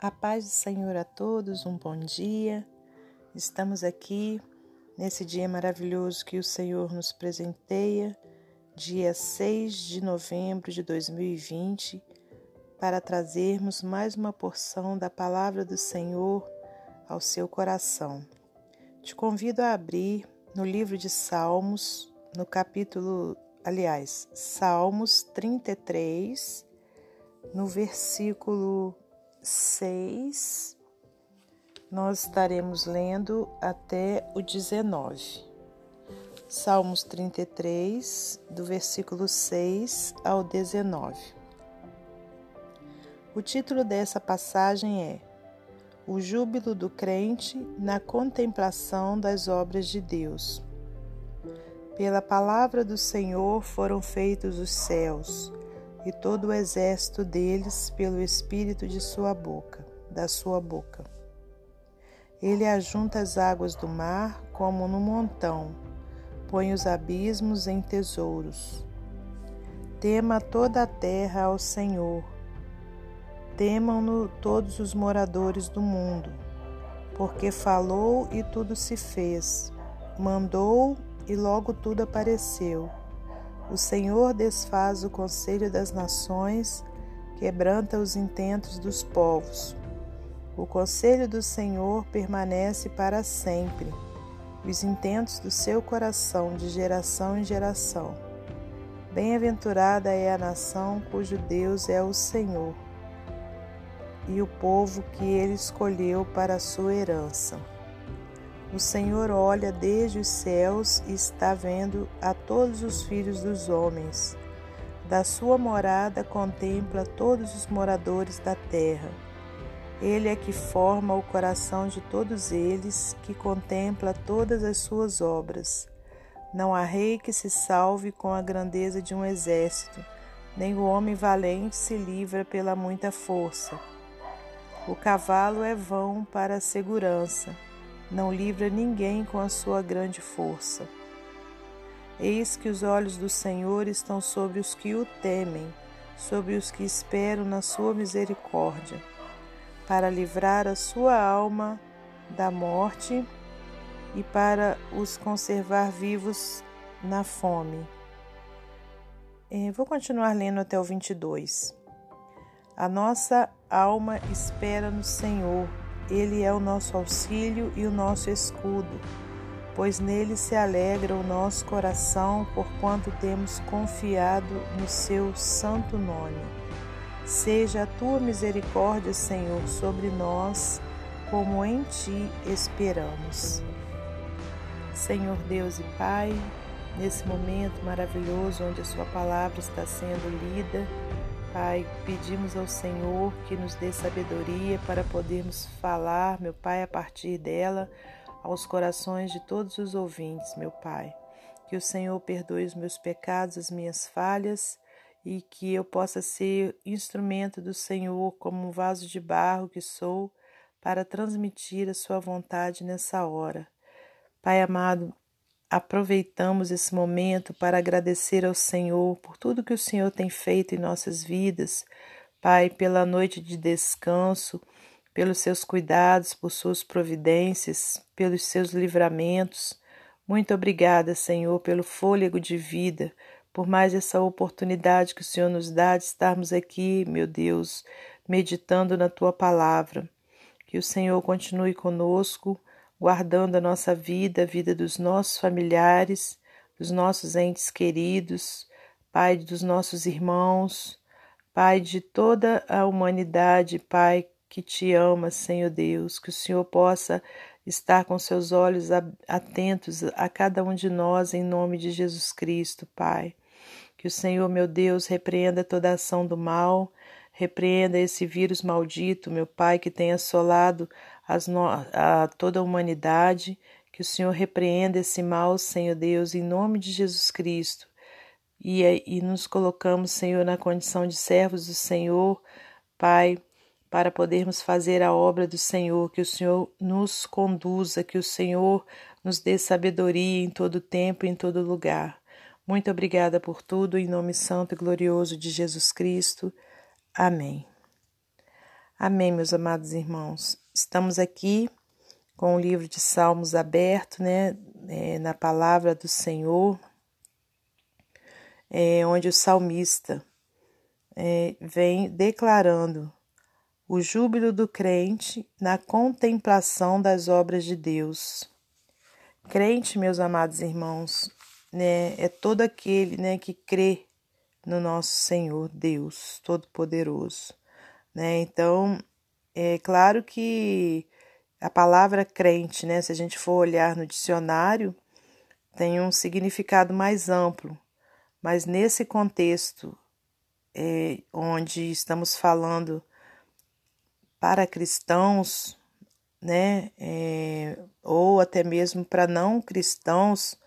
A paz do Senhor a todos, um bom dia. Estamos aqui nesse dia maravilhoso que o Senhor nos presenteia, dia 6 de novembro de 2020, para trazermos mais uma porção da palavra do Senhor ao seu coração. Te convido a abrir no livro de Salmos, no capítulo, aliás, Salmos 33, no versículo 6, nós estaremos lendo até o 19. Salmos 33, do versículo 6 ao 19. O título dessa passagem é O júbilo do crente na contemplação das obras de Deus. Pela palavra do Senhor foram feitos os céus e todo o exército deles pelo espírito de sua boca, da sua boca. Ele ajunta as águas do mar como no montão, põe os abismos em tesouros. Tema toda a terra ao Senhor. Temam-no todos os moradores do mundo, porque falou e tudo se fez, mandou e logo tudo apareceu. O Senhor desfaz o conselho das nações, quebranta os intentos dos povos. O conselho do Senhor permanece para sempre, os intentos do seu coração de geração em geração. Bem-aventurada é a nação cujo Deus é o Senhor, e o povo que ele escolheu para a sua herança. O Senhor olha desde os céus e está vendo a todos os filhos dos homens. Da sua morada contempla todos os moradores da terra. Ele é que forma o coração de todos eles, que contempla todas as suas obras. Não há rei que se salve com a grandeza de um exército, nem o homem valente se livra pela muita força. O cavalo é vão para a segurança não livra ninguém com a sua grande força. Eis que os olhos do Senhor estão sobre os que o temem, sobre os que esperam na sua misericórdia, para livrar a sua alma da morte e para os conservar vivos na fome. Eh, vou continuar lendo até o 22. A nossa alma espera no Senhor ele é o nosso auxílio e o nosso escudo, pois nele se alegra o nosso coração, porquanto temos confiado no seu santo nome. Seja a tua misericórdia, Senhor, sobre nós, como em ti esperamos. Senhor Deus e Pai, nesse momento maravilhoso onde a Sua palavra está sendo lida, Pai, pedimos ao Senhor que nos dê sabedoria para podermos falar, meu Pai, a partir dela aos corações de todos os ouvintes, meu Pai. Que o Senhor perdoe os meus pecados, as minhas falhas e que eu possa ser instrumento do Senhor como um vaso de barro que sou para transmitir a sua vontade nessa hora. Pai amado, aproveitamos esse momento para agradecer ao Senhor por tudo que o Senhor tem feito em nossas vidas. Pai, pela noite de descanso, pelos seus cuidados, por suas providências, pelos seus livramentos. Muito obrigada, Senhor, pelo fôlego de vida, por mais essa oportunidade que o Senhor nos dá de estarmos aqui, meu Deus, meditando na tua palavra. Que o Senhor continue conosco guardando a nossa vida, a vida dos nossos familiares, dos nossos entes queridos, Pai dos nossos irmãos, Pai de toda a humanidade, Pai que te ama, Senhor Deus, que o Senhor possa estar com seus olhos atentos a cada um de nós em nome de Jesus Cristo, Pai. Que o Senhor, meu Deus, repreenda toda ação do mal, repreenda esse vírus maldito, meu Pai, que tem assolado no... a toda a humanidade, que o Senhor repreenda esse mal, Senhor Deus, em nome de Jesus Cristo. E, e nos colocamos, Senhor, na condição de servos do Senhor, Pai, para podermos fazer a obra do Senhor, que o Senhor nos conduza, que o Senhor nos dê sabedoria em todo tempo e em todo lugar. Muito obrigada por tudo, em nome santo e glorioso de Jesus Cristo. Amém. Amém, meus amados irmãos. Estamos aqui com o livro de Salmos aberto, né, é, na palavra do Senhor, é, onde o salmista é, vem declarando o júbilo do crente na contemplação das obras de Deus. Crente, meus amados irmãos, né, é todo aquele né, que crê no nosso Senhor Deus Todo-Poderoso. Né? Então, é claro que a palavra crente, né, se a gente for olhar no dicionário, tem um significado mais amplo, mas nesse contexto é, onde estamos falando para cristãos, né, é, ou até mesmo para não cristãos,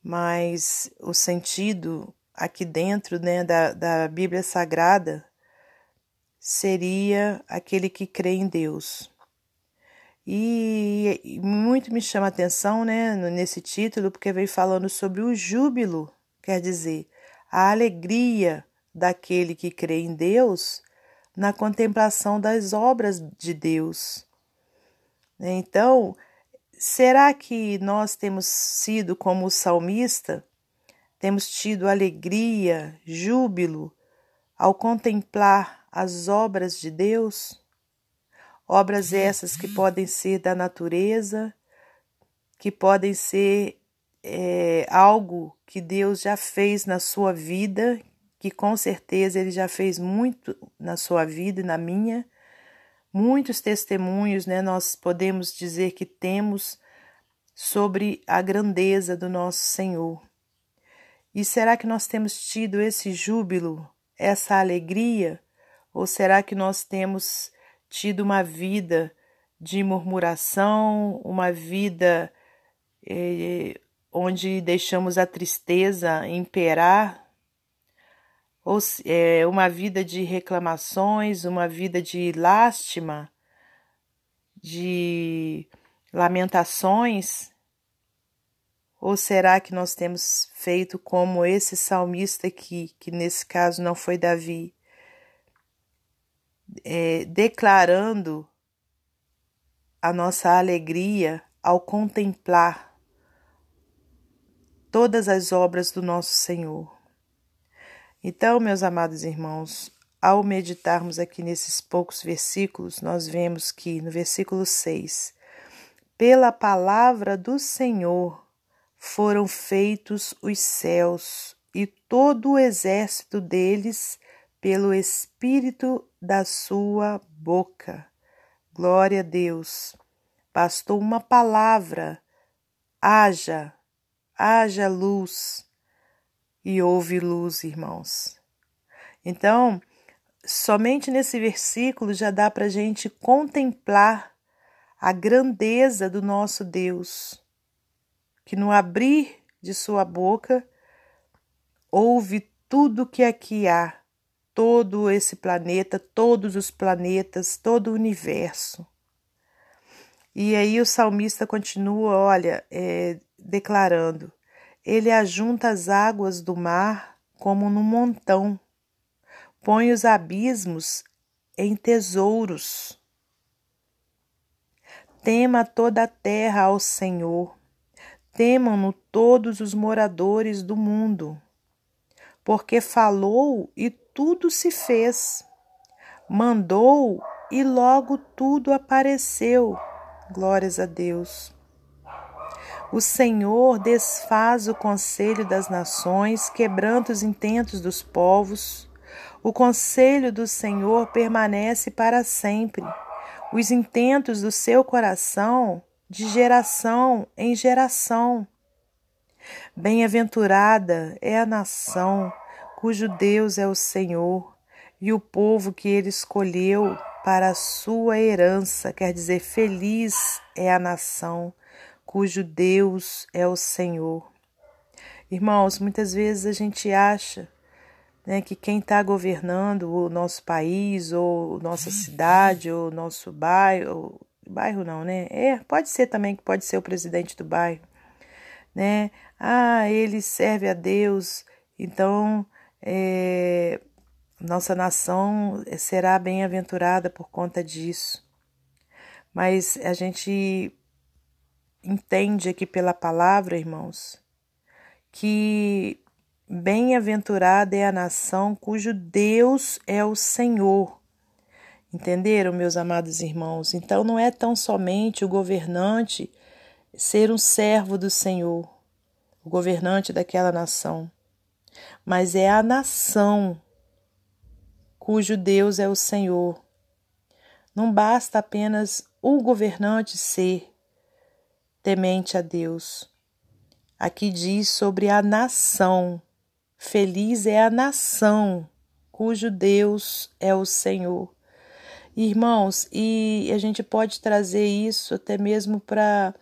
mas o sentido aqui dentro né, da, da Bíblia Sagrada seria aquele que crê em Deus. E, muito me chama a atenção né, nesse título, porque vem falando sobre o júbilo, quer dizer, a alegria daquele que crê em Deus na contemplação das obras de Deus. Então, será que nós temos sido como o salmista? Temos tido alegria, júbilo ao contemplar as obras de Deus, obras essas que podem ser da natureza, que podem ser é, algo que Deus já fez na sua vida, que com certeza Ele já fez muito na sua vida e na minha. Muitos testemunhos, né, nós podemos dizer que temos sobre a grandeza do nosso Senhor. E será que nós temos tido esse júbilo, essa alegria? Ou será que nós temos tido uma vida de murmuração, uma vida eh, onde deixamos a tristeza imperar? Ou é, uma vida de reclamações, uma vida de lástima, de lamentações? Ou será que nós temos feito como esse salmista aqui, que nesse caso não foi Davi, é, declarando a nossa alegria ao contemplar todas as obras do nosso Senhor. Então, meus amados irmãos, ao meditarmos aqui nesses poucos versículos, nós vemos que no versículo 6, pela palavra do Senhor foram feitos os céus e todo o exército deles pelo Espírito da sua boca. Glória a Deus. Bastou uma palavra, haja, haja luz, e houve luz, irmãos. Então, somente nesse versículo já dá para a gente contemplar a grandeza do nosso Deus, que no abrir de sua boca ouve tudo que aqui há todo esse planeta, todos os planetas, todo o universo. E aí o salmista continua, olha, é, declarando: Ele ajunta as águas do mar como num montão, põe os abismos em tesouros. Tema toda a terra ao Senhor, temam-no todos os moradores do mundo, porque falou e tudo se fez. Mandou e logo tudo apareceu. Glórias a Deus. O Senhor desfaz o conselho das nações, quebrando os intentos dos povos. O conselho do Senhor permanece para sempre. Os intentos do seu coração, de geração em geração. Bem-aventurada é a nação cujo Deus é o Senhor, e o povo que ele escolheu para a sua herança, quer dizer, feliz é a nação cujo Deus é o Senhor. Irmãos, muitas vezes a gente acha né, que quem está governando o nosso país, ou nossa cidade, ou nosso bairro, bairro não, né? É, pode ser também que pode ser o presidente do bairro, né? Ah, ele serve a Deus, então é, Nossa nação será bem-aventurada por conta disso. Mas a gente entende aqui pela palavra, irmãos, que bem-aventurada é a nação cujo Deus é o Senhor. Entenderam, meus amados irmãos? Então não é tão somente o governante ser um servo do Senhor, o governante daquela nação, mas é a nação cujo Deus é o Senhor. Não basta apenas o governante ser temente a Deus. Aqui diz sobre a nação. Feliz é a nação cujo Deus é o Senhor. Irmãos, e a gente pode trazer isso até mesmo para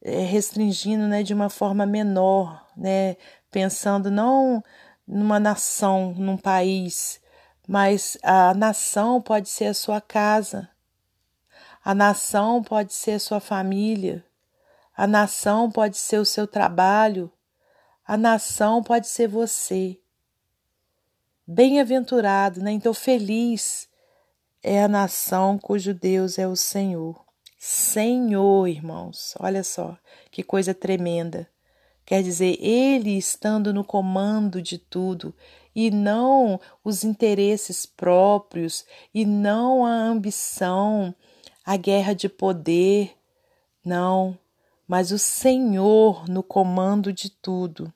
é, restringindo né, de uma forma menor, né, pensando não numa nação, num país, mas a nação pode ser a sua casa, a nação pode ser a sua família, a nação pode ser o seu trabalho, a nação pode ser você. Bem-aventurado, né? Então, feliz é a nação cujo Deus é o Senhor. Senhor, irmãos, olha só que coisa tremenda. Quer dizer, Ele estando no comando de tudo, e não os interesses próprios, e não a ambição, a guerra de poder, não, mas o Senhor no comando de tudo.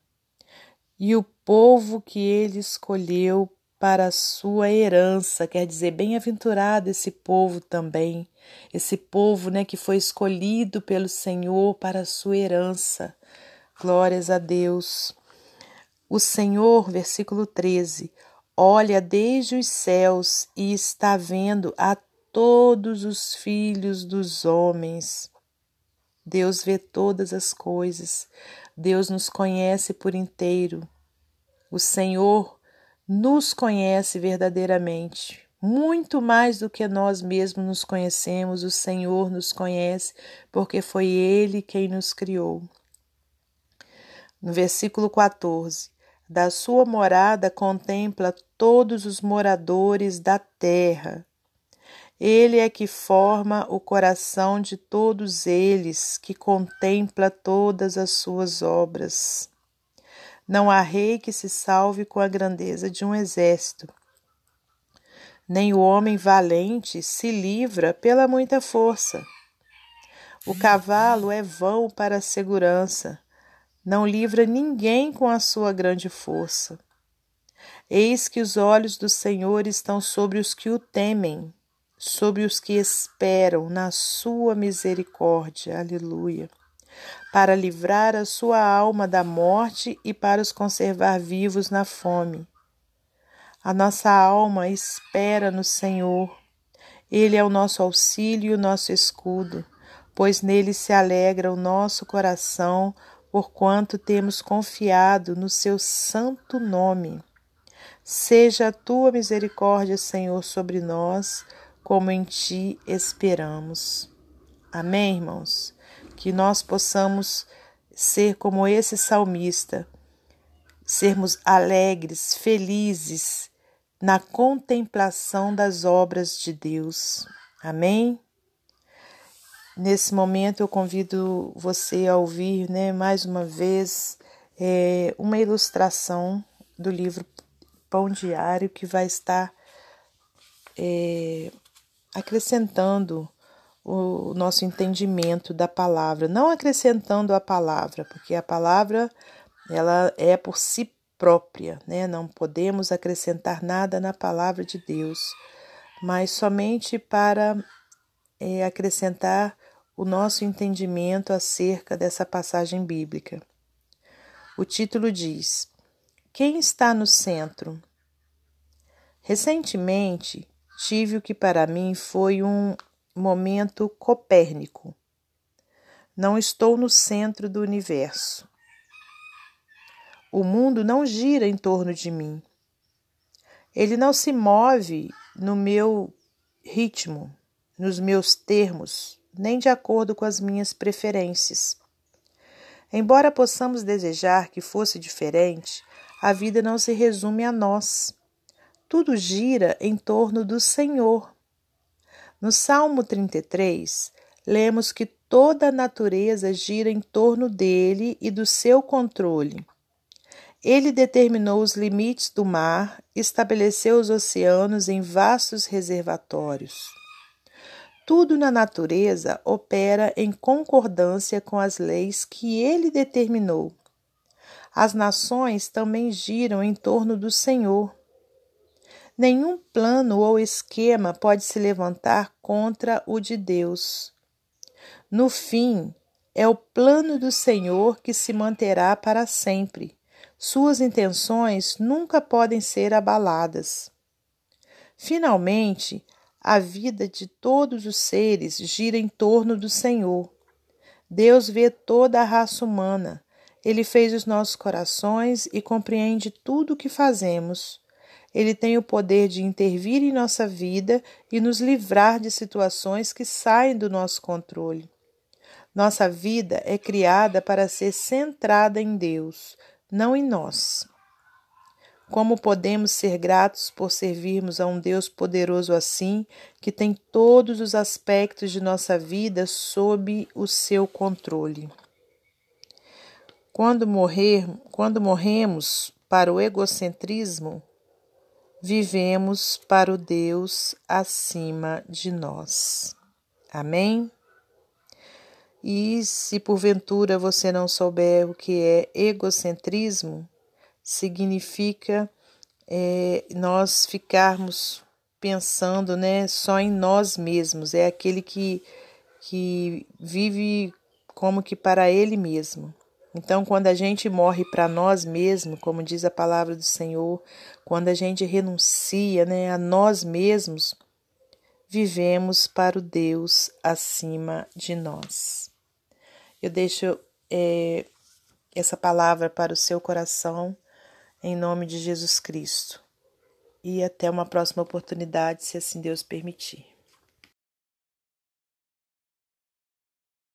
E o povo que ele escolheu para a sua herança, quer dizer, bem-aventurado esse povo também, esse povo, né, que foi escolhido pelo Senhor para a sua herança. Glórias a Deus. O Senhor, versículo 13, olha desde os céus e está vendo a todos os filhos dos homens. Deus vê todas as coisas. Deus nos conhece por inteiro. O Senhor nos conhece verdadeiramente. Muito mais do que nós mesmos nos conhecemos, o Senhor nos conhece, porque foi Ele quem nos criou. No versículo 14: da sua morada contempla todos os moradores da terra. Ele é que forma o coração de todos eles, que contempla todas as suas obras. Não há rei que se salve com a grandeza de um exército, nem o homem valente se livra pela muita força. O cavalo é vão para a segurança, não livra ninguém com a sua grande força. Eis que os olhos do Senhor estão sobre os que o temem, sobre os que esperam na sua misericórdia. Aleluia. Para livrar a sua alma da morte e para os conservar vivos na fome. A nossa alma espera no Senhor. Ele é o nosso auxílio e o nosso escudo, pois nele se alegra o nosso coração porquanto temos confiado no seu santo nome. Seja a tua misericórdia, Senhor, sobre nós, como em ti esperamos. Amém, irmãos? Que nós possamos ser como esse salmista, sermos alegres, felizes na contemplação das obras de Deus. Amém? Nesse momento eu convido você a ouvir, né, mais uma vez, é, uma ilustração do livro Pão Diário que vai estar é, acrescentando o nosso entendimento da palavra, não acrescentando a palavra, porque a palavra ela é por si própria, né? Não podemos acrescentar nada na palavra de Deus, mas somente para é, acrescentar o nosso entendimento acerca dessa passagem bíblica. O título diz: Quem está no centro? Recentemente tive o que para mim foi um momento copérnico. Não estou no centro do universo. O mundo não gira em torno de mim. Ele não se move no meu ritmo, nos meus termos, nem de acordo com as minhas preferências. Embora possamos desejar que fosse diferente, a vida não se resume a nós. tudo gira em torno do Senhor. No Salmo 33, lemos que toda a natureza gira em torno dele e do seu controle. Ele determinou os limites do mar, estabeleceu os oceanos em vastos reservatórios. Tudo na natureza opera em concordância com as leis que ele determinou. As nações também giram em torno do Senhor. Nenhum plano ou esquema pode se levantar contra o de Deus. No fim, é o plano do Senhor que se manterá para sempre. Suas intenções nunca podem ser abaladas. Finalmente, a vida de todos os seres gira em torno do Senhor. Deus vê toda a raça humana. Ele fez os nossos corações e compreende tudo o que fazemos. Ele tem o poder de intervir em nossa vida e nos livrar de situações que saem do nosso controle. Nossa vida é criada para ser centrada em Deus, não em nós. Como podemos ser gratos por servirmos a um Deus poderoso assim, que tem todos os aspectos de nossa vida sob o seu controle? Quando morrer, quando morremos para o egocentrismo, vivemos para o Deus acima de nós. Amém? E se porventura você não souber o que é egocentrismo, significa é, nós ficarmos pensando né, só em nós mesmos, é aquele que, que vive como que para ele mesmo. Então, quando a gente morre para nós mesmos, como diz a palavra do Senhor, quando a gente renuncia né, a nós mesmos, vivemos para o Deus acima de nós. Eu deixo é, essa palavra para o seu coração, em nome de Jesus Cristo. E até uma próxima oportunidade, se assim Deus permitir.